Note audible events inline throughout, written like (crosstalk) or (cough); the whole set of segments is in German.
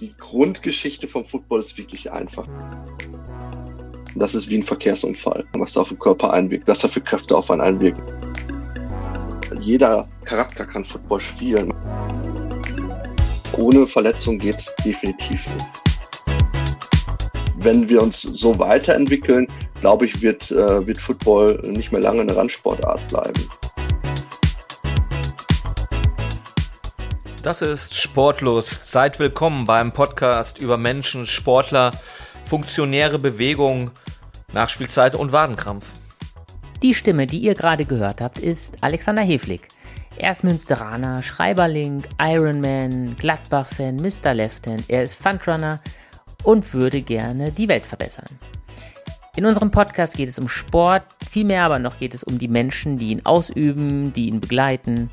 die Grundgeschichte vom Football ist wirklich einfach. Das ist wie ein Verkehrsunfall, was da auf den Körper einwirkt, was da für Kräfte auf einen einwirken. Jeder Charakter kann Football spielen. Ohne Verletzung geht es definitiv nicht. Wenn wir uns so weiterentwickeln, glaube ich, wird, äh, wird Football nicht mehr lange eine Randsportart bleiben. Das ist Sportlos. Seid willkommen beim Podcast über Menschen, Sportler, funktionäre Bewegung, Nachspielzeit und Wadenkrampf. Die Stimme, die ihr gerade gehört habt, ist Alexander Heflig. Er ist Münsteraner, Schreiberling, Ironman, Gladbach-Fan, Mr. Left-Hand. Er ist Fundrunner und würde gerne die Welt verbessern. In unserem Podcast geht es um Sport, vielmehr aber noch geht es um die Menschen, die ihn ausüben, die ihn begleiten,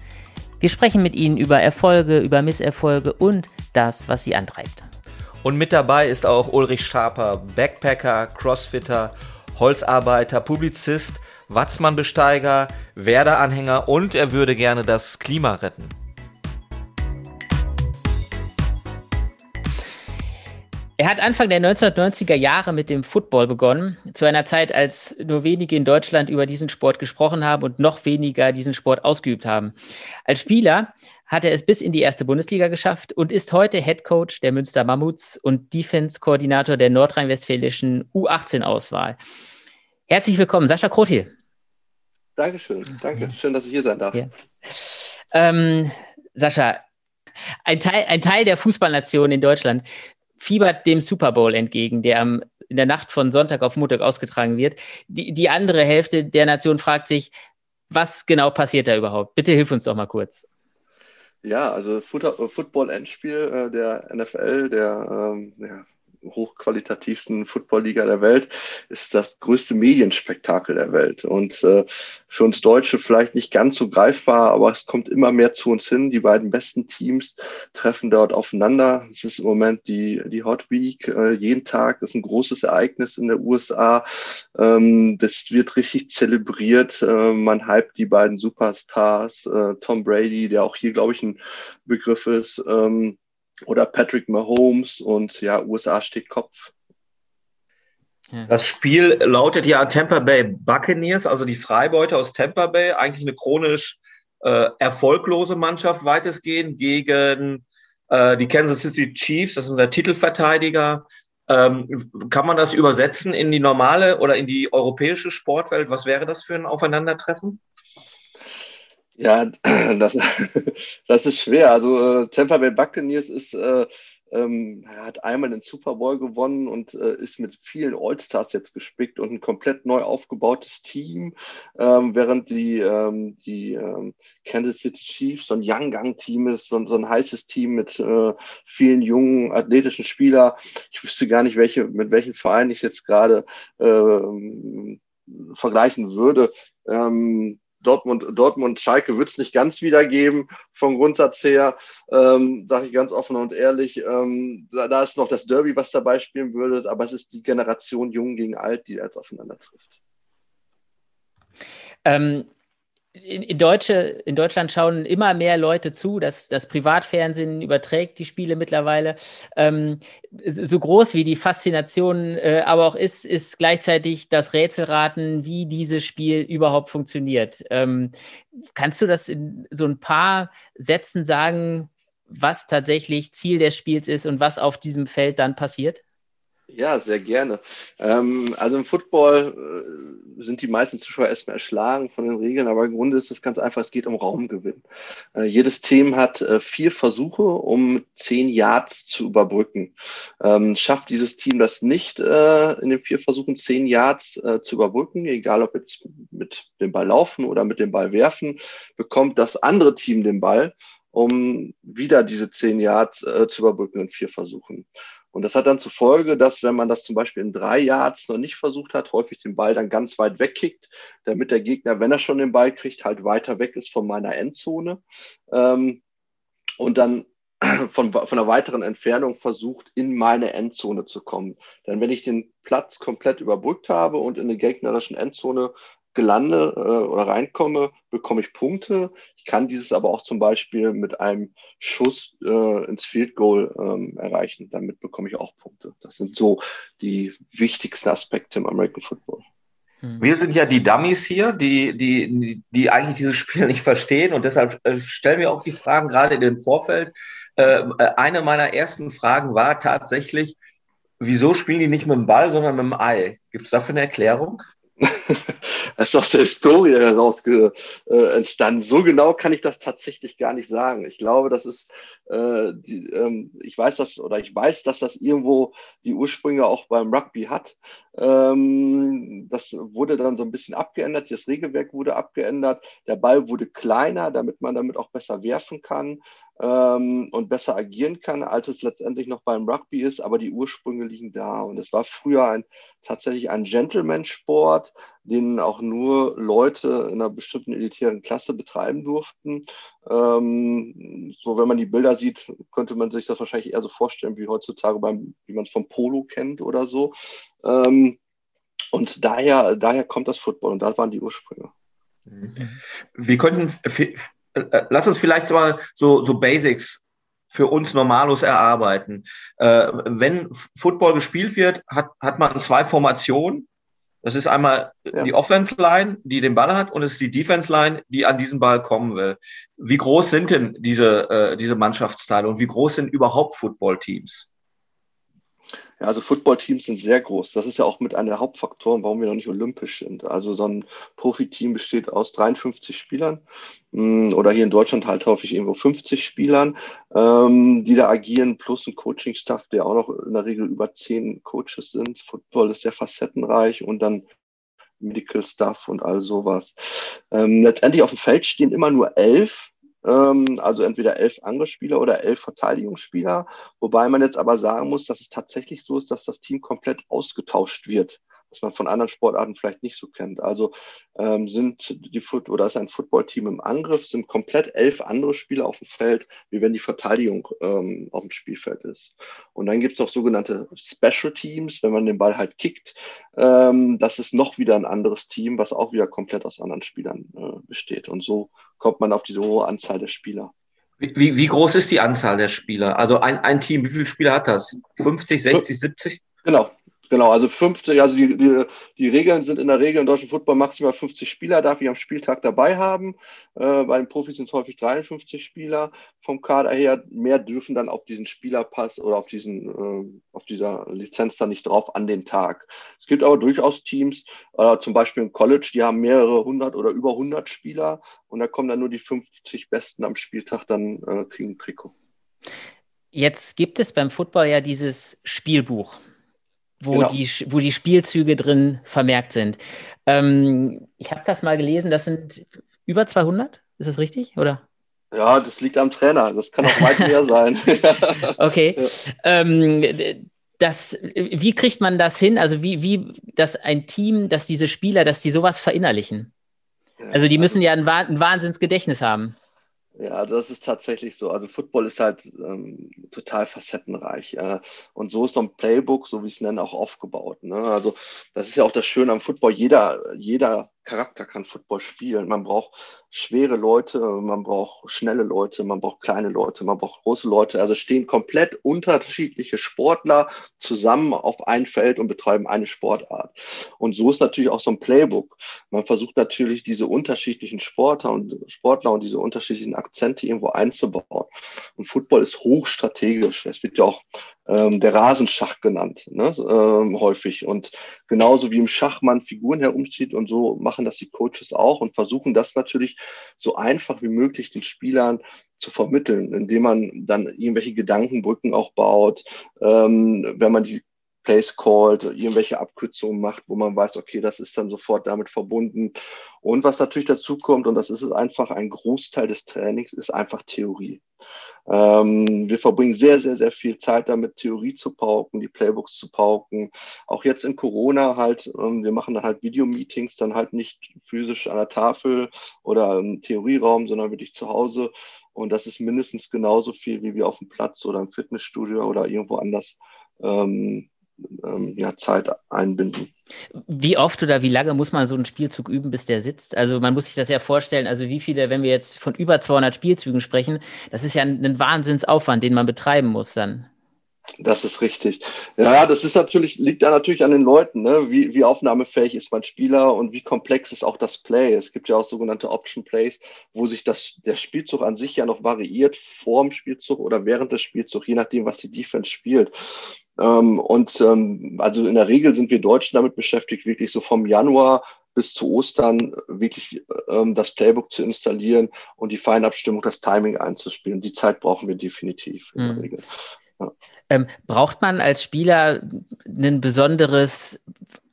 wir sprechen mit Ihnen über Erfolge, über Misserfolge und das, was Sie antreibt. Und mit dabei ist auch Ulrich Schaper, Backpacker, Crossfitter, Holzarbeiter, Publizist, Watzmann-Besteiger, Werder-Anhänger und er würde gerne das Klima retten. Hat Anfang der 1990er Jahre mit dem Football begonnen, zu einer Zeit, als nur wenige in Deutschland über diesen Sport gesprochen haben und noch weniger diesen Sport ausgeübt haben. Als Spieler hat er es bis in die erste Bundesliga geschafft und ist heute Head Coach der Münster Mammuts und Defense-Koordinator der nordrhein-westfälischen U18-Auswahl. Herzlich willkommen, Sascha Krotil. Dankeschön, danke. Schön, dass ich hier sein darf. Ja. Ähm, Sascha, ein Teil, ein Teil der Fußballnation in Deutschland fiebert dem Super Bowl entgegen, der am, in der Nacht von Sonntag auf Montag ausgetragen wird. Die, die andere Hälfte der Nation fragt sich, was genau passiert da überhaupt? Bitte hilf uns doch mal kurz. Ja, also Football-Endspiel äh, der NFL, der ähm, ja, hochqualitativsten Football-Liga der Welt, ist das größte Medienspektakel der Welt. Und äh, für uns Deutsche vielleicht nicht ganz so greifbar, aber es kommt immer mehr zu uns hin. Die beiden besten Teams treffen dort aufeinander. Es ist im Moment die, die Hot Week. Äh, jeden Tag ist ein großes Ereignis in der USA. Ähm, das wird richtig zelebriert. Äh, man hypt die beiden Superstars. Äh, Tom Brady, der auch hier, glaube ich, ein Begriff ist. Ähm, oder Patrick Mahomes und ja, USA steht Kopf. Das Spiel lautet ja Tampa Bay Buccaneers, also die Freibeuter aus Tampa Bay, eigentlich eine chronisch äh, erfolglose Mannschaft weitestgehend gegen äh, die Kansas City Chiefs, das ist der Titelverteidiger. Ähm, kann man das übersetzen in die normale oder in die europäische Sportwelt? Was wäre das für ein Aufeinandertreffen? Ja, (clears throat) das, (laughs) das ist schwer. Also äh, Tampa Bay Buccaneers ist, äh, ähm, hat einmal den Super Bowl gewonnen und äh, ist mit vielen All-Stars jetzt gespickt und ein komplett neu aufgebautes Team, ähm, während die, ähm, die ähm, Kansas City Chiefs so ein Young Gang Team ist, so, so ein heißes Team mit äh, vielen jungen athletischen Spielern. Ich wüsste gar nicht, welche, mit welchem Verein ich jetzt gerade ähm, vergleichen würde. Ähm, Dortmund, Dortmund, Schalke wird es nicht ganz wiedergeben vom Grundsatz her, ähm, sage ich ganz offen und ehrlich. Ähm, da, da, ist noch das Derby, was dabei spielen würde, aber es ist die Generation Jung gegen Alt, die jetzt aufeinander trifft. Ähm, in, in, Deutsche, in Deutschland schauen immer mehr Leute zu. Das, das Privatfernsehen überträgt die Spiele mittlerweile. Ähm, so groß wie die Faszination äh, aber auch ist, ist gleichzeitig das Rätselraten, wie dieses Spiel überhaupt funktioniert. Ähm, kannst du das in so ein paar Sätzen sagen, was tatsächlich Ziel des Spiels ist und was auf diesem Feld dann passiert? Ja, sehr gerne. Ähm, also im Football äh, sind die meisten Zuschauer erstmal erschlagen von den Regeln, aber im Grunde ist es ganz einfach, es geht um Raumgewinn. Äh, jedes Team hat äh, vier Versuche, um zehn Yards zu überbrücken. Ähm, schafft dieses Team das nicht, äh, in den vier Versuchen zehn Yards äh, zu überbrücken, egal ob jetzt mit dem Ball laufen oder mit dem Ball werfen, bekommt das andere Team den Ball, um wieder diese zehn Yards äh, zu überbrücken in vier Versuchen. Und das hat dann zur Folge, dass wenn man das zum Beispiel in drei Yards noch nicht versucht hat, häufig den Ball dann ganz weit wegkickt, damit der Gegner, wenn er schon den Ball kriegt, halt weiter weg ist von meiner Endzone. Ähm, und dann (clears throat) von, von einer weiteren Entfernung versucht, in meine Endzone zu kommen. Denn wenn ich den Platz komplett überbrückt habe und in der gegnerischen Endzone gelande äh, oder reinkomme, bekomme ich Punkte. Ich kann dieses aber auch zum Beispiel mit einem Schuss äh, ins Field Goal ähm, erreichen. Damit bekomme ich auch Punkte. Das sind so die wichtigsten Aspekte im American Football. Hm. Wir sind ja die Dummies hier, die, die, die eigentlich dieses Spiel (laughs) nicht verstehen und deshalb äh, stellen wir auch die Fragen gerade in den Vorfeld. Äh, eine meiner ersten Fragen war tatsächlich, wieso spielen die nicht mit dem Ball, sondern mit dem Ei? Gibt es dafür eine Erklärung? (laughs) (laughs) das ist aus der Historie heraus äh, entstanden. So genau kann ich das tatsächlich gar nicht sagen. Ich glaube, das ist, äh, die, ähm, ich weiß das oder ich weiß, dass das irgendwo die Ursprünge auch beim Rugby hat. Ähm, das wurde dann so ein bisschen abgeändert. Das Regelwerk wurde abgeändert. Der Ball wurde kleiner, damit man damit auch besser werfen kann ähm, und besser agieren kann, als es letztendlich noch beim Rugby ist. Aber die Ursprünge liegen da. Und es war früher ein, tatsächlich ein Gentleman-Sport, den auch nur Leute in einer bestimmten elitären Klasse betreiben durften. Ähm, so, wenn man die Bilder sieht, könnte man sich das wahrscheinlich eher so vorstellen, wie heutzutage beim, wie man es vom Polo kennt oder so. Ähm, und daher, daher kommt das Football und da waren die Ursprünge. Wir könnten äh, äh, lass uns vielleicht mal so, so Basics für uns Normalos erarbeiten. Äh, wenn Football gespielt wird, hat, hat man zwei Formationen. Das ist einmal ja. die Offense Line, die den Ball hat, und es ist die Defense Line, die an diesen Ball kommen will. Wie groß sind denn diese, äh, diese Mannschaftsteile und wie groß sind überhaupt Football-Teams? Ja, also Footballteams sind sehr groß. Das ist ja auch mit einer der Hauptfaktoren, warum wir noch nicht olympisch sind. Also so ein Profiteam besteht aus 53 Spielern hm, oder hier in Deutschland halt häufig irgendwo 50 Spielern, ähm, die da agieren, plus ein Coaching-Staff, der auch noch in der Regel über zehn Coaches sind. Football ist sehr facettenreich und dann Medical Stuff und all sowas. Ähm, letztendlich auf dem Feld stehen immer nur elf also entweder elf andere Spieler oder elf Verteidigungsspieler. Wobei man jetzt aber sagen muss, dass es tatsächlich so ist, dass das Team komplett ausgetauscht wird was man von anderen Sportarten vielleicht nicht so kennt. Also ähm, sind die Foot oder ist ein Footballteam im Angriff, sind komplett elf andere Spieler auf dem Feld, wie wenn die Verteidigung ähm, auf dem Spielfeld ist. Und dann gibt es noch sogenannte Special Teams, wenn man den Ball halt kickt. Ähm, das ist noch wieder ein anderes Team, was auch wieder komplett aus anderen Spielern äh, besteht. Und so kommt man auf diese hohe Anzahl der Spieler. Wie, wie groß ist die Anzahl der Spieler? Also ein, ein Team, wie viele Spieler hat das? 50, 60, 70? Genau, Genau, also 50, also die, die, die Regeln sind in der Regel im deutschen Football maximal 50 Spieler, darf ich am Spieltag dabei haben. Äh, bei den Profis sind es häufig 53 Spieler vom Kader her. Mehr dürfen dann auf diesen Spielerpass oder auf diesen, äh, auf dieser Lizenz dann nicht drauf an den Tag. Es gibt aber durchaus Teams, äh, zum Beispiel im College, die haben mehrere hundert oder über 100 Spieler und da kommen dann nur die 50 Besten am Spieltag dann äh, kriegen ein Trikot. Jetzt gibt es beim Football ja dieses Spielbuch wo, genau. die, wo die Spielzüge drin vermerkt sind. Ähm, ich habe das mal gelesen, das sind über 200, ist das richtig? Oder? Ja, das liegt am Trainer, das kann auch weit mehr sein. (laughs) okay. Ja. Ähm, das, wie kriegt man das hin? Also wie, wie, dass ein Team, dass diese Spieler, dass die sowas verinnerlichen? Also die müssen ja ein, ein Wahnsinnsgedächtnis haben. Ja, das ist tatsächlich so. Also Football ist halt ähm, total facettenreich. Äh, und so ist so ein Playbook, so wie es nennen, auch aufgebaut. Ne? Also das ist ja auch das Schöne am Football. Jeder, jeder Charakter kann Football spielen. Man braucht schwere Leute, man braucht schnelle Leute, man braucht kleine Leute, man braucht große Leute. Also stehen komplett unterschiedliche Sportler zusammen auf ein Feld und betreiben eine Sportart. Und so ist natürlich auch so ein Playbook. Man versucht natürlich diese unterschiedlichen Sportler und Sportler und diese unterschiedlichen Akzente irgendwo einzubauen. Und Football ist hochstrategisch. Es wird ja auch ähm, der Rasenschach genannt, ne, ähm, häufig. Und genauso wie im Schach man Figuren herumzieht und so machen das die Coaches auch und versuchen das natürlich so einfach wie möglich den Spielern zu vermitteln, indem man dann irgendwelche Gedankenbrücken auch baut, ähm, wenn man die Place called, irgendwelche Abkürzungen macht, wo man weiß, okay, das ist dann sofort damit verbunden. Und was natürlich dazu kommt, und das ist einfach ein Großteil des Trainings, ist einfach Theorie. Ähm, wir verbringen sehr, sehr, sehr viel Zeit damit, Theorie zu pauken, die Playbooks zu pauken. Auch jetzt in Corona halt, ähm, wir machen dann halt Videomeetings, dann halt nicht physisch an der Tafel oder im Theorieraum, sondern wirklich zu Hause. Und das ist mindestens genauso viel, wie wir auf dem Platz oder im Fitnessstudio oder irgendwo anders ähm, ähm, ja, Zeit einbinden. Wie oft oder wie lange muss man so einen Spielzug üben, bis der sitzt? Also man muss sich das ja vorstellen, also wie viele, wenn wir jetzt von über 200 Spielzügen sprechen, das ist ja ein, ein Wahnsinnsaufwand, den man betreiben muss dann. Das ist richtig. Ja, das ist natürlich, liegt da natürlich an den Leuten, ne? wie, wie aufnahmefähig ist mein Spieler und wie komplex ist auch das Play. Es gibt ja auch sogenannte Option Plays, wo sich das, der Spielzug an sich ja noch variiert, vor dem Spielzug oder während des Spielzugs, je nachdem, was die Defense spielt. Ähm, und ähm, also in der Regel sind wir Deutschen damit beschäftigt, wirklich so vom Januar bis zu Ostern wirklich ähm, das Playbook zu installieren und die Feinabstimmung, das Timing einzuspielen. Die Zeit brauchen wir definitiv in der mhm. Regel. Ähm, braucht man als Spieler ein besonderes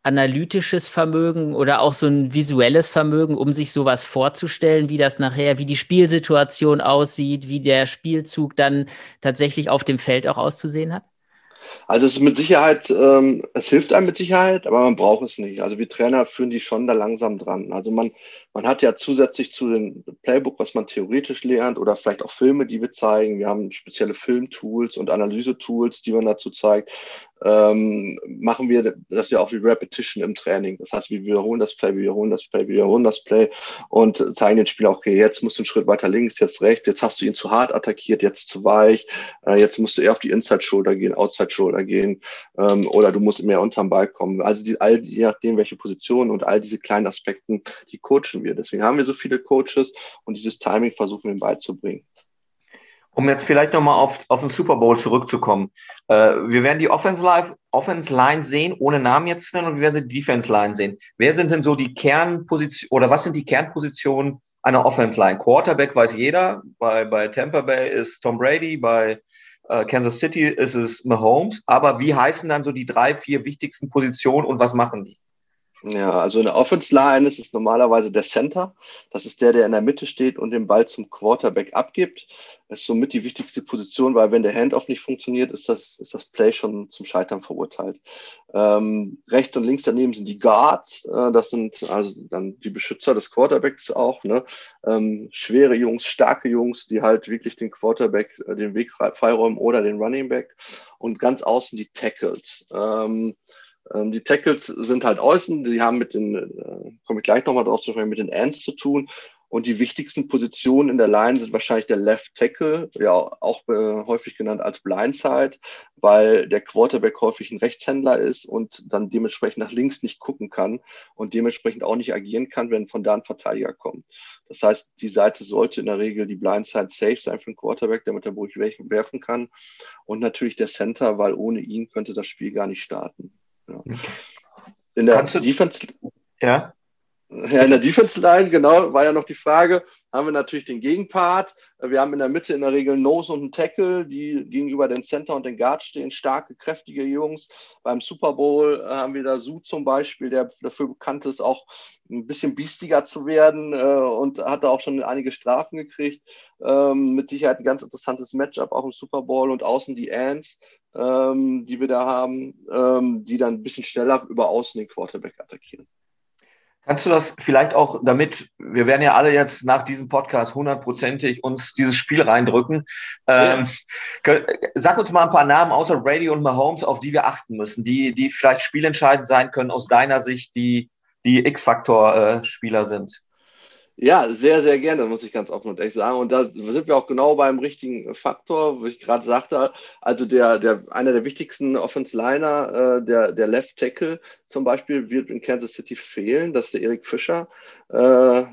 analytisches Vermögen oder auch so ein visuelles Vermögen, um sich sowas vorzustellen, wie das nachher, wie die Spielsituation aussieht, wie der Spielzug dann tatsächlich auf dem Feld auch auszusehen hat? Also es ist mit Sicherheit, ähm, es hilft einem mit Sicherheit, aber man braucht es nicht. Also wir Trainer führen die schon da langsam dran. Also man, man hat ja zusätzlich zu dem Playbook, was man theoretisch lernt oder vielleicht auch Filme, die wir zeigen. Wir haben spezielle Filmtools und Analysetools, die man dazu zeigt ähm, machen wir das ja auch wie Repetition im Training. Das heißt, wir wiederholen das Play, wir wiederholen das Play, wir wiederholen das Play und zeigen den Spieler, okay, jetzt musst du einen Schritt weiter links, jetzt rechts, jetzt hast du ihn zu hart attackiert, jetzt zu weich, äh, jetzt musst du eher auf die Inside Shoulder gehen, Outside Shoulder gehen ähm, oder du musst mehr unterm Ball kommen. Also die, all, je nachdem, welche Position und all diese kleinen Aspekten, die coachen wir. Deswegen haben wir so viele Coaches und dieses Timing versuchen wir ihm beizubringen. Um jetzt vielleicht nochmal auf, auf den Super Bowl zurückzukommen. Äh, wir werden die Offense, Live, Offense Line sehen, ohne Namen jetzt zu nennen, und wir werden die Defense Line sehen. Wer sind denn so die Kernpositionen oder was sind die Kernpositionen einer Offense Line? Quarterback weiß jeder. Bei, bei Tampa Bay ist Tom Brady, bei äh, Kansas City ist es Mahomes. Aber wie heißen dann so die drei, vier wichtigsten Positionen und was machen die? Ja, also in der Offense Line ist es normalerweise der Center. Das ist der, der in der Mitte steht und den Ball zum Quarterback abgibt. Das ist somit die wichtigste Position, weil wenn der Handoff nicht funktioniert, ist das, ist das Play schon zum Scheitern verurteilt. Ähm, rechts und links daneben sind die Guards. Äh, das sind also dann die Beschützer des Quarterbacks auch. Ne? Ähm, schwere Jungs, starke Jungs, die halt wirklich den Quarterback äh, den Weg freiräumen oder den Running Back. Und ganz außen die Tackles. Ähm, die Tackles sind halt außen, die haben mit den, äh, komme ich gleich nochmal drauf zu sprechen, mit den Ends zu tun. Und die wichtigsten Positionen in der Line sind wahrscheinlich der Left Tackle, ja auch äh, häufig genannt als Blindside, weil der Quarterback häufig ein Rechtshändler ist und dann dementsprechend nach links nicht gucken kann und dementsprechend auch nicht agieren kann, wenn von da ein Verteidiger kommt. Das heißt, die Seite sollte in der Regel die Blindside safe sein für den Quarterback, damit er ruhig werfen kann. Und natürlich der Center, weil ohne ihn könnte das Spiel gar nicht starten. Ja. In der Kannst Defense. Ja. Ja, in der Defense Line, genau, war ja noch die Frage, haben wir natürlich den Gegenpart. Wir haben in der Mitte in der Regel Nose und einen Tackle, die gegenüber den Center und den Guard stehen, starke, kräftige Jungs. Beim Super Bowl äh, haben wir da Su zum Beispiel, der dafür bekannt ist, auch ein bisschen biestiger zu werden äh, und hat da auch schon einige Strafen gekriegt. Ähm, mit Sicherheit ein ganz interessantes Matchup auch im Super Bowl und außen die Ants, ähm, die wir da haben, ähm, die dann ein bisschen schneller über außen den Quarterback attackieren. Kannst du das vielleicht auch, damit wir werden ja alle jetzt nach diesem Podcast hundertprozentig uns dieses Spiel reindrücken. Ähm, ja. Sag uns mal ein paar Namen außer Brady und Mahomes, auf die wir achten müssen, die, die vielleicht spielentscheidend sein können aus deiner Sicht, die, die X-Faktor-Spieler sind. Ja, sehr, sehr gerne, muss ich ganz offen und ehrlich sagen. Und da sind wir auch genau beim richtigen Faktor, wo ich gerade sagte. Also der, der, einer der wichtigsten Offense-Liner, äh, der, der Left Tackle zum Beispiel, wird in Kansas City fehlen. Das ist der Erik Fischer. Äh,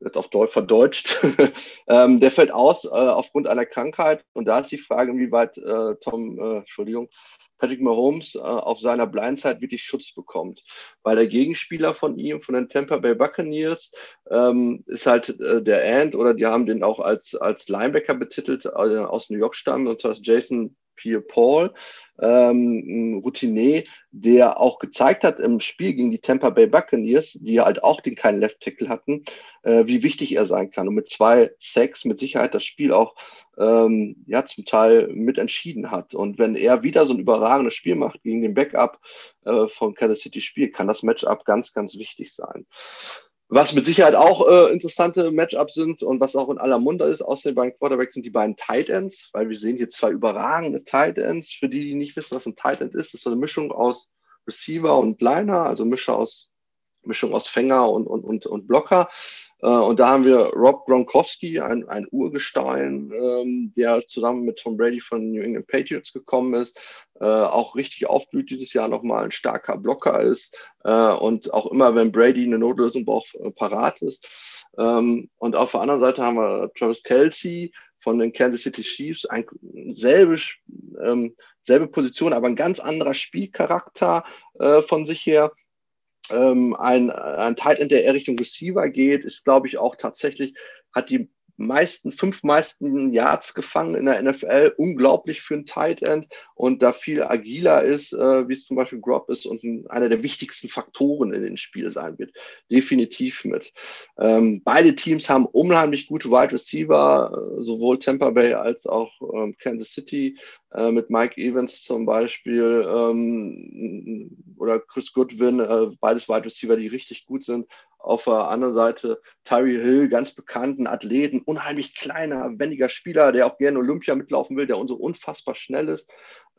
wird auf Deutsch verdeutscht. (laughs) ähm, der fällt aus äh, aufgrund einer Krankheit. Und da ist die Frage, inwieweit äh, Tom, äh, Entschuldigung, Patrick Mahomes äh, auf seiner Blindside wirklich Schutz bekommt. Weil der Gegenspieler von ihm, von den Tampa Bay Buccaneers, ähm, ist halt äh, der Ant oder die haben den auch als, als Linebacker betitelt, äh, aus New York stammen, und zwar Jason Pierre Paul, ähm, ein Routinier, der auch gezeigt hat im Spiel gegen die Tampa Bay Buccaneers, die halt auch den keinen Left Tackle hatten, äh, wie wichtig er sein kann und mit zwei Sacks mit Sicherheit das Spiel auch ähm, ja zum Teil mit entschieden hat. Und wenn er wieder so ein überragendes Spiel macht gegen den Backup äh, von Kansas City Spiel, kann das Matchup ganz, ganz wichtig sein. Was mit Sicherheit auch äh, interessante Matchups sind und was auch in aller Munde ist, aus den beiden Quarterbacks sind die beiden Tight Ends, weil wir sehen hier zwei überragende Tight Ends. Für die, die nicht wissen, was ein Tight End ist, ist so eine Mischung aus Receiver und Liner, also Mischung aus, Mischung aus Fänger und, und, und, und Blocker. Äh, und da haben wir Rob Gronkowski, ein, ein Urgestein, ähm, der zusammen mit Tom Brady von New England Patriots gekommen ist, äh, auch richtig aufblüht dieses Jahr nochmal, ein starker Blocker ist äh, und auch immer, wenn Brady eine Notlösung braucht, äh, parat ist. Ähm, und auf der anderen Seite haben wir Travis Kelsey, von den Kansas City Chiefs, ein, selbe, ähm, selbe Position, aber ein ganz anderer Spielcharakter äh, von sich her ähm, ein, ein Tight End, der eher Richtung Receiver geht, ist, glaube ich, auch tatsächlich, hat die meisten, fünf meisten Yards gefangen in der NFL. Unglaublich für ein Tight End und da viel agiler ist, äh, wie es zum Beispiel Grob ist und ein, einer der wichtigsten Faktoren in den Spiel sein wird. Definitiv mit. Ähm, beide Teams haben unheimlich gute Wide Receiver, äh, sowohl Tampa Bay als auch ähm, Kansas City äh, mit Mike Evans zum Beispiel ähm, oder Chris Goodwin, äh, beides Wide Receiver, die richtig gut sind. Auf der anderen Seite Tyree Hill, ganz bekannten Athleten, unheimlich kleiner, wendiger Spieler, der auch gerne Olympia mitlaufen will, der so unfassbar schnell ist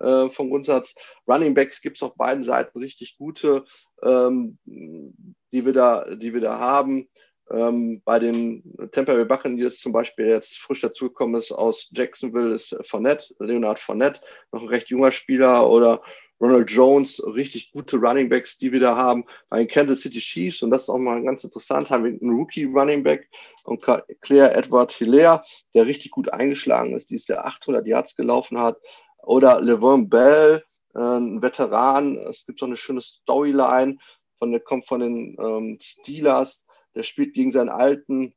äh, vom Grundsatz. Running Backs gibt es auf beiden Seiten richtig gute, ähm, die, wir da, die wir da haben. Ähm, bei den Tampa Bay Buccaneers zum Beispiel jetzt frisch dazugekommen ist aus Jacksonville ist Fournette, Leonard Fournette, noch ein recht junger Spieler oder Ronald Jones, richtig gute Running Backs, die wir da haben. Bei den Kansas City Chiefs, und das ist auch mal ganz interessant, haben wir einen Rookie Running Back und Claire Edward Hilaire, der richtig gut eingeschlagen ist, die der 800 Yards gelaufen hat. Oder Levon Bell, äh, ein Veteran. Es gibt so eine schöne Storyline, von der kommt von den ähm, Steelers. Der spielt gegen seinen alten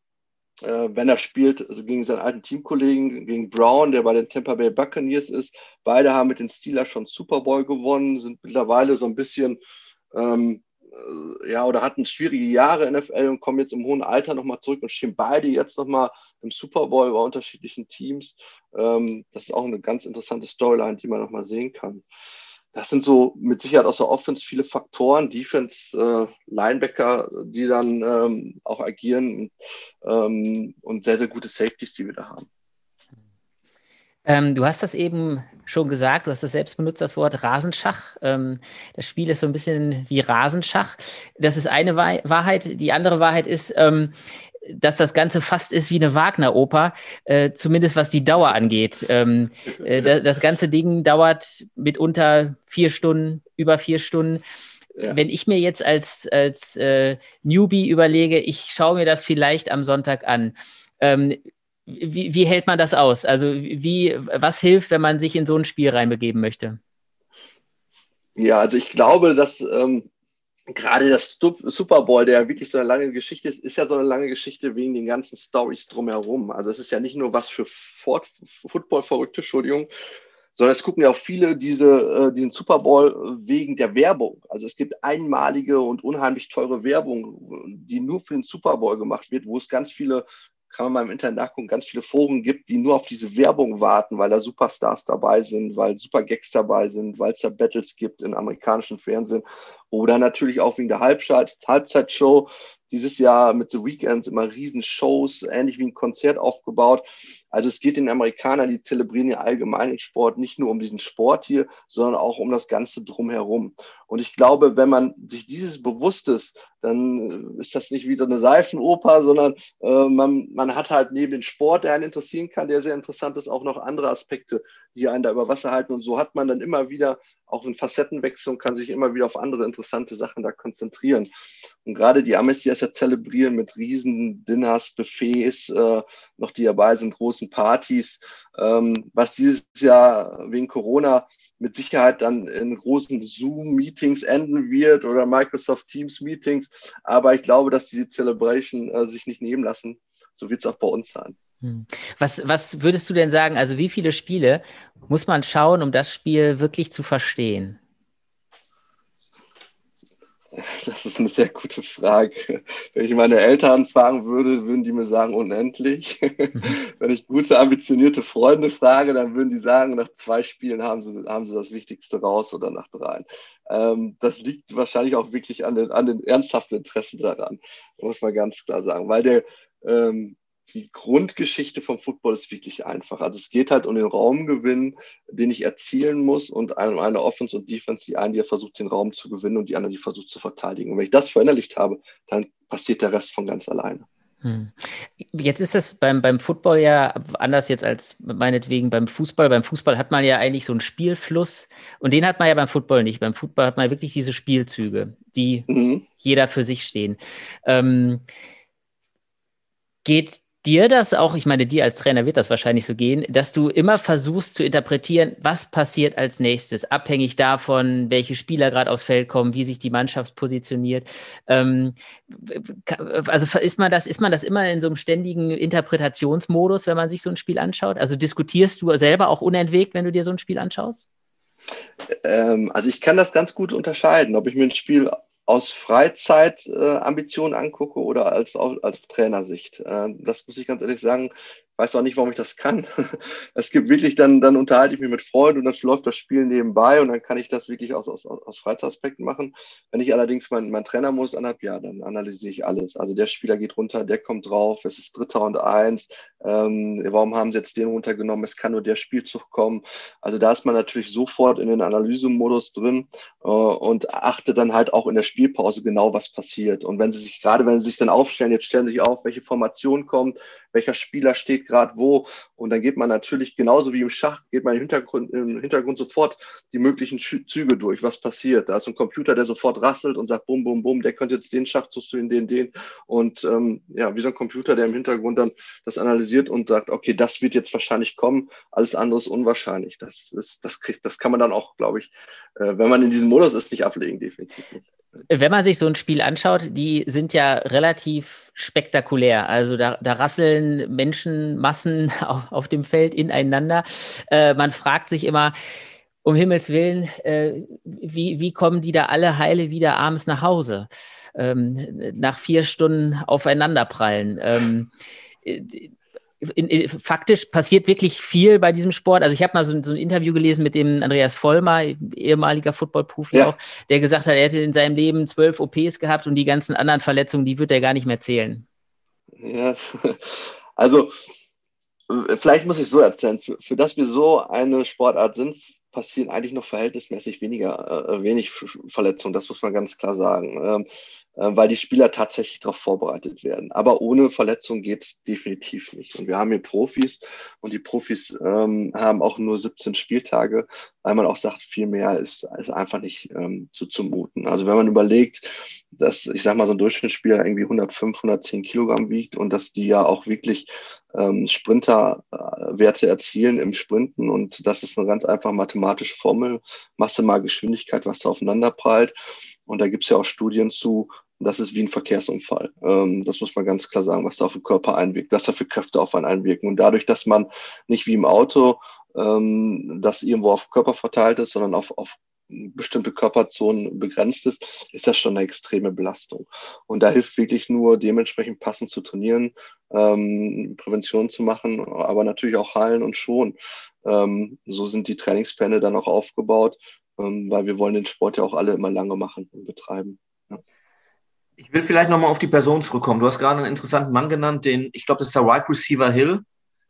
wenn er spielt, also gegen seinen alten Teamkollegen, gegen Brown, der bei den Tampa Bay Buccaneers ist. Beide haben mit den Steelers schon Super Bowl gewonnen, sind mittlerweile so ein bisschen, ähm, äh, ja, oder hatten schwierige Jahre in NFL und kommen jetzt im hohen Alter nochmal zurück und stehen beide jetzt nochmal im Super Bowl bei unterschiedlichen Teams. Ähm, das ist auch eine ganz interessante Storyline, die man nochmal sehen kann das sind so mit Sicherheit aus der Offense viele Faktoren, Defense, äh, Linebacker, die dann ähm, auch agieren ähm, und sehr, sehr gute Safeties, die wir da haben. Ähm, du hast das eben schon gesagt, du hast das selbst benutzt, das Wort Rasenschach. Ähm, das Spiel ist so ein bisschen wie Rasenschach. Das ist eine Wahrheit. Die andere Wahrheit ist, ähm, dass das Ganze fast ist wie eine Wagner-Oper, äh, zumindest was die Dauer angeht. Ähm, äh, das ganze Ding dauert mitunter vier Stunden, über vier Stunden. Ja. Wenn ich mir jetzt als, als äh, Newbie überlege, ich schaue mir das vielleicht am Sonntag an, ähm, wie, wie, hält man das aus? Also wie, was hilft, wenn man sich in so ein Spiel reinbegeben möchte? Ja, also ich glaube, dass ähm, gerade das Super Bowl, der wirklich so eine lange Geschichte ist, ist ja so eine lange Geschichte wegen den ganzen Stories drumherum. Also es ist ja nicht nur was für Football-Verrückte, Entschuldigung, sondern es gucken ja auch viele diese, äh, diesen Super Bowl wegen der Werbung. Also es gibt einmalige und unheimlich teure Werbung, die nur für den Super Bowl gemacht wird, wo es ganz viele kann man mal im Internet nachgucken, ganz viele Foren gibt, die nur auf diese Werbung warten, weil da Superstars dabei sind, weil Super Gags dabei sind, weil es da Battles gibt im amerikanischen Fernsehen oder natürlich auch wegen der Halbzeit, Halbzeitshow. Dieses Jahr mit The Weekends immer Riesenshows, ähnlich wie ein Konzert aufgebaut. Also es geht den Amerikanern, die zelebrieren ja allgemein den Sport, nicht nur um diesen Sport hier, sondern auch um das Ganze drumherum. Und ich glaube, wenn man sich dieses bewusst ist, dann ist das nicht wie so eine Seifenoper, sondern äh, man, man hat halt neben dem Sport, der einen interessieren kann, der sehr interessant ist, auch noch andere Aspekte, die einen da über Wasser halten. Und so hat man dann immer wieder auch einen Facettenwechsel und kann sich immer wieder auf andere interessante Sachen da konzentrieren. Und gerade die Amis, die das ja zelebrieren mit riesen Dinners, Buffets, äh, noch die dabei sind, großen Partys, ähm, was dieses Jahr wegen Corona mit Sicherheit dann in großen Zoom-Meetings enden wird oder Microsoft Teams-Meetings. Aber ich glaube, dass diese Celebration äh, sich nicht nehmen lassen. So wird es auch bei uns sein. Hm. Was, was würdest du denn sagen? Also, wie viele Spiele muss man schauen, um das Spiel wirklich zu verstehen? Das ist eine sehr gute Frage. Wenn ich meine Eltern fragen würde, würden die mir sagen, unendlich. Mhm. Wenn ich gute, ambitionierte Freunde frage, dann würden die sagen, nach zwei Spielen haben sie, haben sie das Wichtigste raus oder nach dreien. Ähm, das liegt wahrscheinlich auch wirklich an den, an den ernsthaften Interessen daran, muss man ganz klar sagen. Weil der, ähm, die Grundgeschichte vom Football ist wirklich einfach. Also es geht halt um den Raumgewinn, den ich erzielen muss und eine, eine Offense und Defense, die eine, die versucht, den Raum zu gewinnen und die andere, die versucht zu verteidigen. Und wenn ich das verinnerlicht habe, dann passiert der Rest von ganz alleine. Hm. Jetzt ist das beim, beim Football ja anders jetzt als meinetwegen beim Fußball. Beim Fußball hat man ja eigentlich so einen Spielfluss und den hat man ja beim Football nicht. Beim Football hat man wirklich diese Spielzüge, die mhm. jeder für sich stehen. Ähm, geht dir das auch, ich meine, dir als Trainer wird das wahrscheinlich so gehen, dass du immer versuchst zu interpretieren, was passiert als nächstes, abhängig davon, welche Spieler gerade aufs Feld kommen, wie sich die Mannschaft positioniert. Ähm, also ist man das, ist man das immer in so einem ständigen Interpretationsmodus, wenn man sich so ein Spiel anschaut? Also diskutierst du selber auch unentwegt, wenn du dir so ein Spiel anschaust? Ähm, also ich kann das ganz gut unterscheiden, ob ich mir ein Spiel aus Freizeitambitionen äh, angucke oder als, als Trainersicht. Äh, das muss ich ganz ehrlich sagen, weiß auch nicht, warum ich das kann. (laughs) Es gibt wirklich, dann, dann unterhalte ich mich mit Freunden und dann läuft das Spiel nebenbei und dann kann ich das wirklich aus, aus, aus Freizeitaspekten machen. Wenn ich allerdings meinen mein Trainermodus anhabe, ja, dann analysiere ich alles. Also der Spieler geht runter, der kommt drauf, es ist Dritter und Eins. Ähm, warum haben sie jetzt den runtergenommen? Es kann nur der Spielzug kommen. Also da ist man natürlich sofort in den Analysemodus drin äh, und achtet dann halt auch in der Spielpause genau, was passiert. Und wenn sie sich, gerade wenn sie sich dann aufstellen, jetzt stellen sie sich auf, welche Formation kommt, welcher Spieler steht gerade wo. Und dann geht man natürlich genauso wie im Schach, geht man im Hintergrund, im Hintergrund sofort die möglichen Züge durch, was passiert. Da ist ein Computer, der sofort rasselt und sagt, bum, bum, bum, der könnte jetzt den Schachzug zu den, den. Und ähm, ja, wie so ein Computer, der im Hintergrund dann das analysiert und sagt, okay, das wird jetzt wahrscheinlich kommen, alles andere ist unwahrscheinlich. Das ist, das kriegt, das kann man dann auch, glaube ich, äh, wenn man in diesem Modus ist, nicht ablegen, definitiv nicht wenn man sich so ein Spiel anschaut, die sind ja relativ spektakulär. Also da, da rasseln Menschenmassen (laughs) auf, auf, dem Feld ineinander. Äh, man fragt sich immer, um Himmels Willen, äh, wie, wie kommen die da alle heile wieder abends nach Hause? Ähm, nach vier Stunden aufeinanderprallen. Ähm, in, in, faktisch passiert wirklich viel bei diesem Sport. Also ich habe mal so, so, ein Interview gelesen mit dem Andreas Vollmer, ehemaliger Football-Profi ja. auch, der gesagt hat, er hätte in seinem Leben zwölf OPs gehabt und die ganzen anderen Verletzungen, die wird er gar nicht mehr zählen. Ja, (laughs) also vielleicht muss ich so erzählen, für, für das wir so eine Sportart sind, passieren eigentlich noch verhältnismäßig weniger, äh, wenig Verletzungen, das muss man ganz klar sagen. Ähm, äh, weil die Spieler tatsächlich darauf vorbereitet werden. Aber ohne Verletzung geht es definitiv nicht. Und wir haben hier Profis und die Profis ähm, haben auch nur 17 Spieltage, weil man auch sagt, viel mehr ist, ist einfach nicht ähm, zu zumuten. Also wenn man überlegt, dass, ich sag mal, so ein Durchschnittsspieler irgendwie 105, 110 Kilogramm wiegt und dass die ja auch wirklich ähm, Sprinterwerte erzielen im Sprinten und das ist eine ganz einfach mathematische Formel, Masse mal Geschwindigkeit, was da aufeinander prallt. Und da gibt es ja auch Studien zu, das ist wie ein Verkehrsunfall. Ähm, das muss man ganz klar sagen, was da auf den Körper einwirkt, was da für Kräfte auf einen einwirken. Und dadurch, dass man nicht wie im Auto ähm, das irgendwo auf Körper verteilt ist, sondern auf, auf bestimmte Körperzonen begrenzt ist, ist das schon eine extreme Belastung. Und da hilft wirklich nur dementsprechend passend zu trainieren, ähm, Prävention zu machen, aber natürlich auch heilen und schonen. Ähm, so sind die Trainingspläne dann auch aufgebaut, ähm, weil wir wollen den Sport ja auch alle immer lange machen und betreiben. Ich will vielleicht nochmal auf die Person zurückkommen. Du hast gerade einen interessanten Mann genannt, den, ich glaube, das ist der Wide Receiver Hill,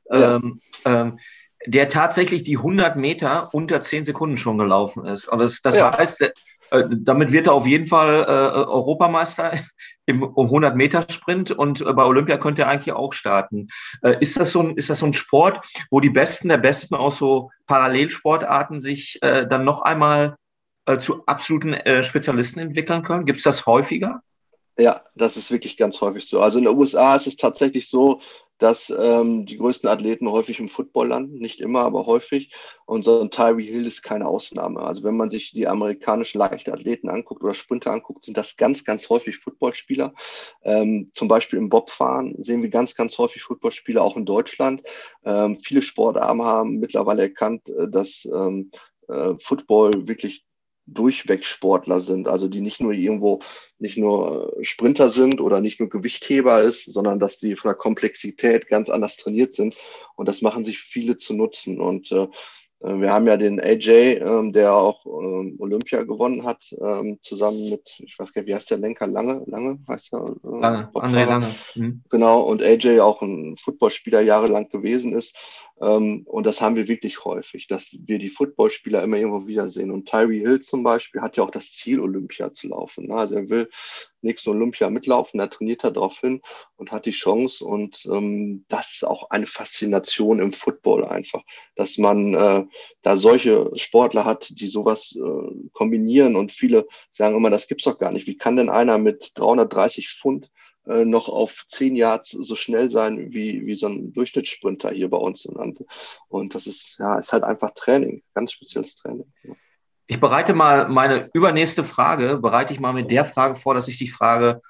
ja. ähm, ähm, der tatsächlich die 100 Meter unter 10 Sekunden schon gelaufen ist. Und das, das ja. heißt, äh, damit wird er auf jeden Fall äh, Europameister (laughs) im 100-Meter-Sprint und äh, bei Olympia könnte er eigentlich auch starten. Äh, ist, das so ein, ist das so ein Sport, wo die Besten der Besten aus so Parallelsportarten sich äh, dann noch einmal äh, zu absoluten Spezialisten entwickeln können? Gibt es das häufiger? Ja, das ist wirklich ganz häufig so. Also in den USA ist es tatsächlich so, dass ähm, die größten Athleten häufig im Football landen, nicht immer, aber häufig. Und so ein Tyree Hill ist keine Ausnahme. Also wenn man sich die amerikanischen Leichtathleten anguckt oder Sprinter anguckt, sind das ganz, ganz häufig Footballspieler. Ähm, zum Beispiel im Bobfahren sehen wir ganz, ganz häufig Footballspieler auch in Deutschland. Ähm, viele Sportarten haben mittlerweile erkannt, äh, dass ähm, äh, Football wirklich Durchwegsportler sind, also die nicht nur irgendwo nicht nur Sprinter sind oder nicht nur Gewichtheber ist, sondern dass die von der Komplexität ganz anders trainiert sind. Und das machen sich viele zu nutzen. Und äh, äh, wir haben ja den AJ, ähm, der auch ähm, Olympia gewonnen hat, ähm, zusammen mit, ich weiß gar nicht, wie heißt der Lenker? Lange, Lange heißt er? Äh, Lange, André Lange. Mhm. Genau, und AJ auch ein Footballspieler jahrelang gewesen ist. Ähm, und das haben wir wirklich häufig, dass wir die Footballspieler immer irgendwo wiedersehen. Und Tyree Hill zum Beispiel hat ja auch das Ziel, Olympia zu laufen. Ne? Also er will nächsten Olympia mitlaufen, er trainiert er darauf hin und hat die Chance. Und ähm, das ist auch eine Faszination im Football einfach, dass man äh, da solche Sportler hat, die sowas äh, kombinieren. Und viele sagen immer, das gibt's doch gar nicht. Wie kann denn einer mit 330 Pfund äh, noch auf zehn Yards so schnell sein wie, wie so ein Durchschnittssprinter hier bei uns in Ante. Und das ist, ja, ist halt einfach Training, ganz spezielles Training. Ich bereite mal meine übernächste Frage, bereite ich mal mit der Frage vor, dass ich dich frage,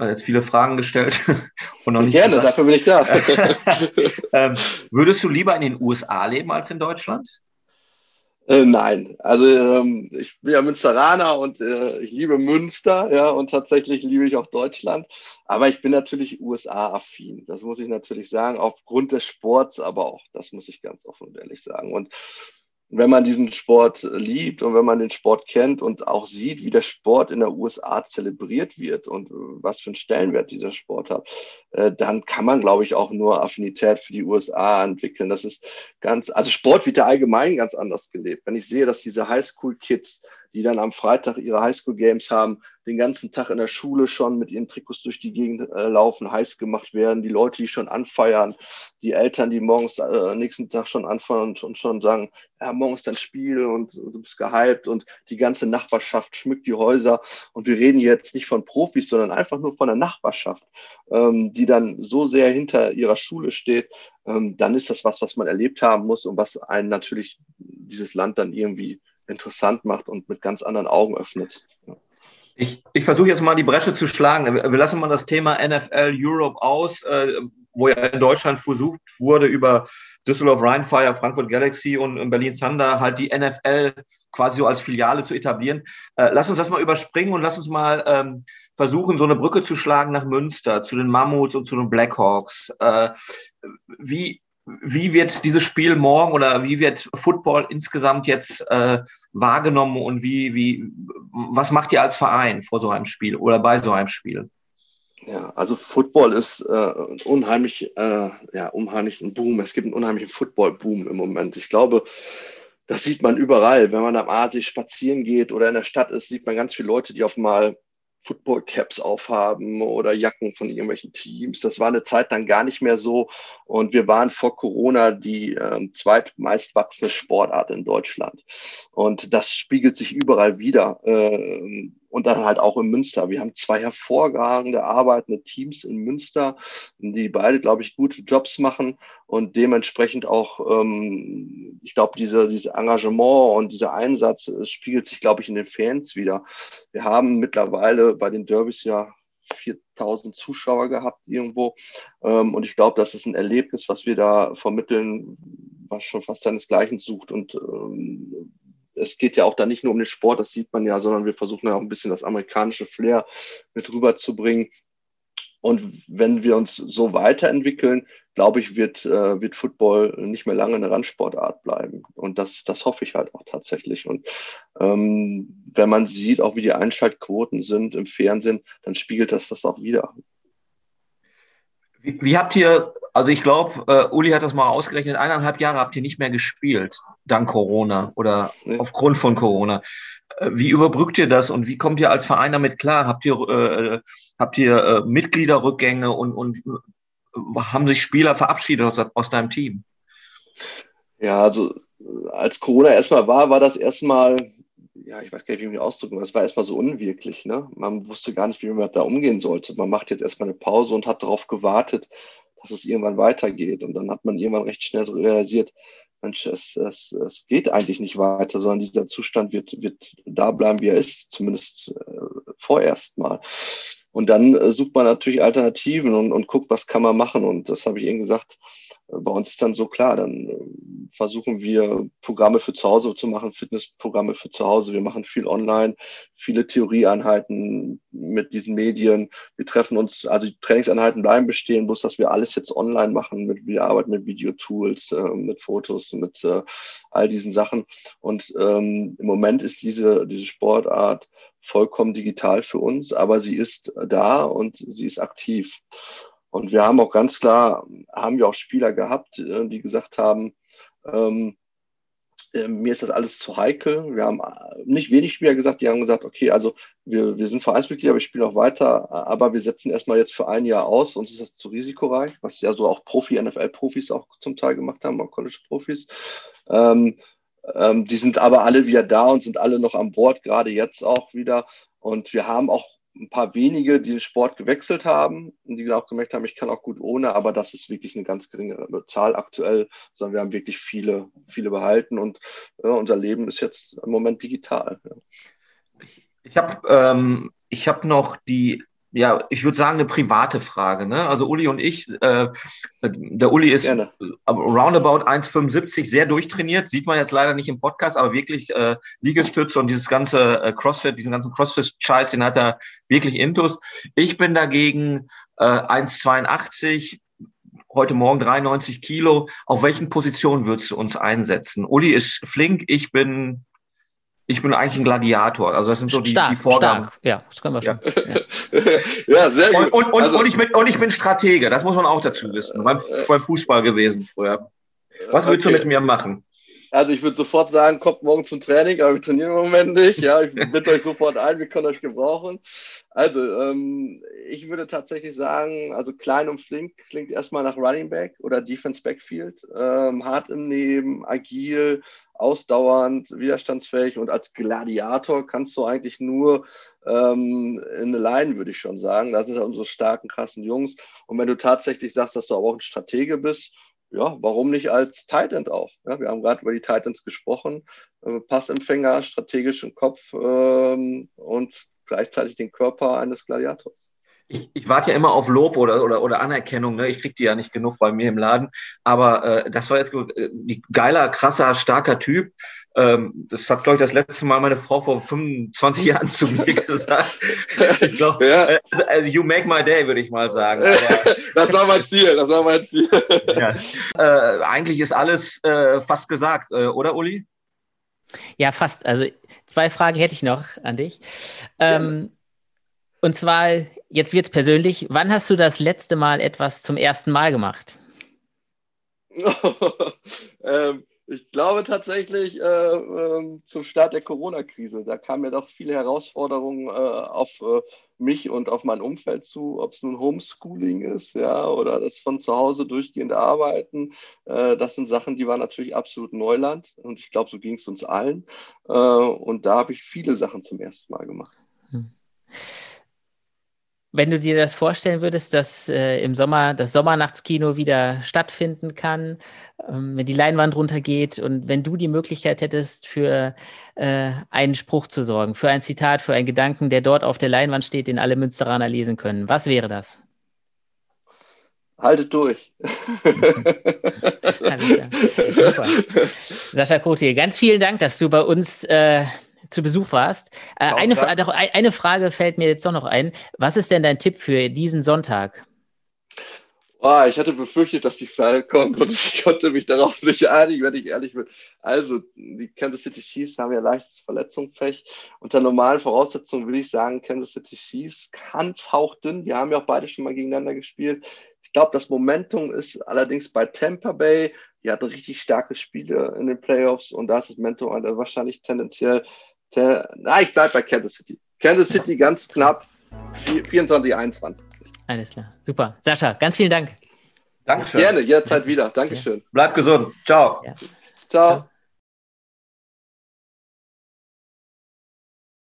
äh, jetzt viele Fragen gestellt (laughs) und noch nicht. Gerne, gesagt. dafür bin ich da. (laughs) ähm, würdest du lieber in den USA leben als in Deutschland? Äh, nein, also ähm, ich bin ja Münsteraner und äh, ich liebe Münster, ja, und tatsächlich liebe ich auch Deutschland. Aber ich bin natürlich USA-affin. Das muss ich natürlich sagen, aufgrund des Sports, aber auch, das muss ich ganz offen und ehrlich sagen. Und wenn man diesen Sport liebt und wenn man den Sport kennt und auch sieht, wie der Sport in der USA zelebriert wird und was für einen Stellenwert dieser Sport hat, äh, dann kann man, glaube ich, auch nur Affinität für die USA entwickeln. Das ist ganz, also Sport wird ja allgemein ganz anders gelebt. Wenn ich sehe, dass diese Highschool-Kids die dann am Freitag ihre Highschool-Games haben, den ganzen Tag in der Schule schon mit ihren Trikots durch die Gegend äh, laufen, heiß gemacht werden, die Leute, die schon anfeiern, die Eltern, die morgens äh, nächsten Tag schon anfangen und, und schon sagen, ja, morgen ist dein Spiel und du bist gehypt und die ganze Nachbarschaft schmückt die Häuser. Und wir reden jetzt nicht von Profis, sondern einfach nur von der Nachbarschaft, ähm, die dann so sehr hinter ihrer Schule steht, ähm, dann ist das was, was man erlebt haben muss und was einen natürlich dieses Land dann irgendwie interessant macht und mit ganz anderen Augen öffnet. Ich, ich versuche jetzt mal die Bresche zu schlagen. Wir lassen mal das Thema NFL Europe aus, äh, wo ja in Deutschland versucht wurde, über Düsseldorf Rheinfire, Frankfurt Galaxy und Berlin Thunder halt die NFL quasi so als Filiale zu etablieren. Äh, lass uns das mal überspringen und lass uns mal ähm, versuchen, so eine Brücke zu schlagen nach Münster, zu den Mammuts und zu den Blackhawks. Äh, wie, wie wird dieses Spiel morgen oder wie wird Football insgesamt jetzt äh, wahrgenommen und wie, wie, was macht ihr als Verein vor so einem Spiel oder bei so einem Spiel? Ja, also Football ist äh, unheimlich, äh, ja, unheimlich ein Boom. Es gibt einen unheimlichen Football-Boom im Moment. Ich glaube, das sieht man überall. Wenn man am Aasee spazieren geht oder in der Stadt ist, sieht man ganz viele Leute, die auf mal Football-Caps aufhaben oder Jacken von irgendwelchen Teams. Das war eine Zeit dann gar nicht mehr so. Und wir waren vor Corona die äh, zweitmeist wachsende Sportart in Deutschland. Und das spiegelt sich überall wieder. Äh, und dann halt auch in Münster. Wir haben zwei hervorragende arbeitende Teams in Münster, die beide, glaube ich, gute Jobs machen und dementsprechend auch, ähm, ich glaube, diese, diese Engagement und dieser Einsatz äh, spiegelt sich, glaube ich, in den Fans wieder. Wir haben mittlerweile bei den Derbys ja 4000 Zuschauer gehabt irgendwo. Ähm, und ich glaube, das ist ein Erlebnis, was wir da vermitteln, was schon fast seinesgleichen sucht und ähm, es geht ja auch da nicht nur um den Sport, das sieht man ja, sondern wir versuchen ja auch ein bisschen das amerikanische Flair mit rüberzubringen. Und wenn wir uns so weiterentwickeln, glaube ich, wird, äh, wird Football nicht mehr lange eine Randsportart bleiben. Und das, das hoffe ich halt auch tatsächlich. Und ähm, wenn man sieht, auch wie die Einschaltquoten sind im Fernsehen, dann spiegelt das das auch wieder. Wie, wie habt ihr, also ich glaube, äh, Uli hat das mal ausgerechnet, eineinhalb Jahre habt ihr nicht mehr gespielt, dank Corona oder ja. aufgrund von Corona. Äh, wie überbrückt ihr das und wie kommt ihr als Verein damit klar? Habt ihr, äh, habt ihr äh, Mitgliederrückgänge und, und äh, haben sich Spieler verabschiedet aus, aus deinem Team? Ja, also als Corona erstmal war, war das erstmal ja, ich weiß gar nicht, wie man ausdrücken Es war erstmal so unwirklich. Ne? Man wusste gar nicht, wie man da umgehen sollte. Man macht jetzt erstmal eine Pause und hat darauf gewartet, dass es irgendwann weitergeht. Und dann hat man irgendwann recht schnell realisiert, Mensch, es, es, es geht eigentlich nicht weiter, sondern dieser Zustand wird, wird da bleiben, wie er ist, zumindest äh, vorerst mal. Und dann äh, sucht man natürlich Alternativen und, und guckt, was kann man machen. Und das habe ich eben gesagt, bei uns ist dann so klar, dann äh, versuchen wir Programme für zu Hause zu machen, Fitnessprogramme für zu Hause. Wir machen viel online, viele Theorieeinheiten mit diesen Medien. Wir treffen uns, also die Trainingseinheiten bleiben bestehen, bloß dass wir alles jetzt online machen. Mit, wir arbeiten mit Videotools, äh, mit Fotos, mit äh, all diesen Sachen. Und ähm, im Moment ist diese, diese Sportart vollkommen digital für uns, aber sie ist da und sie ist aktiv. Und wir haben auch ganz klar, haben wir auch Spieler gehabt, äh, die gesagt haben, ähm, äh, mir ist das alles zu heikel. Wir haben äh, nicht wenig Spieler gesagt, die haben gesagt, okay, also wir, wir sind Vereinsmitglieder, wir spielen auch weiter, aber wir setzen erstmal jetzt für ein Jahr aus, uns ist das zu risikoreich, was ja so auch Profi, NFL-Profis auch zum Teil gemacht haben, auch College-Profis. Ähm, ähm, die sind aber alle wieder da und sind alle noch an Bord, gerade jetzt auch wieder. Und wir haben auch ein paar wenige, die den Sport gewechselt haben und die auch gemerkt haben, ich kann auch gut ohne, aber das ist wirklich eine ganz geringe Zahl aktuell, sondern wir haben wirklich viele, viele behalten und ja, unser Leben ist jetzt im Moment digital. Ja. Ich habe ähm, hab noch die ja, ich würde sagen, eine private Frage. Ne? Also Uli und ich, äh, der Uli ist Gerne. roundabout 1,75 sehr durchtrainiert, sieht man jetzt leider nicht im Podcast, aber wirklich äh, Liegestütze und dieses ganze äh, Crossfit, diesen ganzen Crossfit-Scheiß, den hat er wirklich intus. Ich bin dagegen äh, 1,82, heute Morgen 93 Kilo. Auf welchen Positionen würdest du uns einsetzen? Uli ist flink, ich bin ich bin eigentlich ein Gladiator. Also das sind so die, stark, die Vorgaben. Stark. Ja, das können wir schon. Ja, (laughs) ja sehr gut. Und, und, also, und, ich bin, und ich bin Stratege, das muss man auch dazu wissen. Beim, äh, beim Fußball gewesen früher. Was willst okay. du mit mir machen? Also ich würde sofort sagen, kommt morgen zum Training, aber wir trainieren im Moment nicht. Ja, ich bitte euch sofort ein, wir können euch gebrauchen. Also ähm, ich würde tatsächlich sagen, also klein und flink klingt erstmal nach Running Back oder Defense Backfield. Ähm, hart im Leben, agil, ausdauernd, widerstandsfähig und als Gladiator kannst du eigentlich nur ähm, in eine Line, würde ich schon sagen. Da sind ja unsere starken, krassen Jungs. Und wenn du tatsächlich sagst, dass du aber auch ein Stratege bist, ja, warum nicht als Titan auch? Ja, wir haben gerade über die Titans gesprochen. Äh, Passempfänger, strategischen Kopf ähm, und gleichzeitig den Körper eines Gladiators. Ich, ich warte ja immer auf Lob oder, oder, oder Anerkennung. Ne? Ich kriege die ja nicht genug bei mir im Laden. Aber äh, das war jetzt äh, geiler, krasser, starker Typ. Ähm, das hat, glaube ich, das letzte Mal meine Frau vor 25 (laughs) Jahren zu mir gesagt. Ich glaube, ja. Äh, also, also, you make my day, würde ich mal sagen. Aber, (laughs) das war mein Ziel, das war mein Ziel. Ja. Äh, eigentlich ist alles äh, fast gesagt, äh, oder Uli? Ja, fast. Also zwei Fragen hätte ich noch an dich. Ähm, und zwar, jetzt wird es persönlich. Wann hast du das letzte Mal etwas zum ersten Mal gemacht? (laughs) ähm, ich glaube tatsächlich äh, äh, zum Start der Corona-Krise. Da kamen ja doch viele Herausforderungen äh, auf äh, mich und auf mein Umfeld zu, ob es nun Homeschooling ist, ja, oder das von zu Hause durchgehende Arbeiten. Äh, das sind Sachen, die waren natürlich absolut Neuland und ich glaube, so ging es uns allen. Äh, und da habe ich viele Sachen zum ersten Mal gemacht. Hm. Wenn du dir das vorstellen würdest, dass äh, im Sommer das Sommernachtskino wieder stattfinden kann, ähm, wenn die Leinwand runtergeht und wenn du die Möglichkeit hättest, für äh, einen Spruch zu sorgen, für ein Zitat, für einen Gedanken, der dort auf der Leinwand steht, den alle Münsteraner lesen können, was wäre das? Haltet durch. (laughs) Sascha Kote, ganz vielen Dank, dass du bei uns äh, zu Besuch warst. Äh, eine, eine Frage fällt mir jetzt doch noch ein. Was ist denn dein Tipp für diesen Sonntag? Oh, ich hatte befürchtet, dass die Frage kommt und ich konnte mich darauf nicht einigen, wenn ich ehrlich bin. Also, die Kansas City Chiefs haben ja leichtes Verletzungspech. Unter normalen Voraussetzungen würde ich sagen, Kansas City Chiefs ganz hauchdünn. Die haben ja auch beide schon mal gegeneinander gespielt. Ich glaube, das Momentum ist allerdings bei Tampa Bay. Die hatten richtig starke Spiele in den Playoffs und da ist das Momentum wahrscheinlich tendenziell na, ich bleibe bei Kansas City. Kansas City ganz knapp 24, 21. Alles klar, super. Sascha, ganz vielen Dank. Dankeschön. Gerne, jederzeit wieder. Dankeschön. Bleib gesund. Ciao. Ja. Ciao.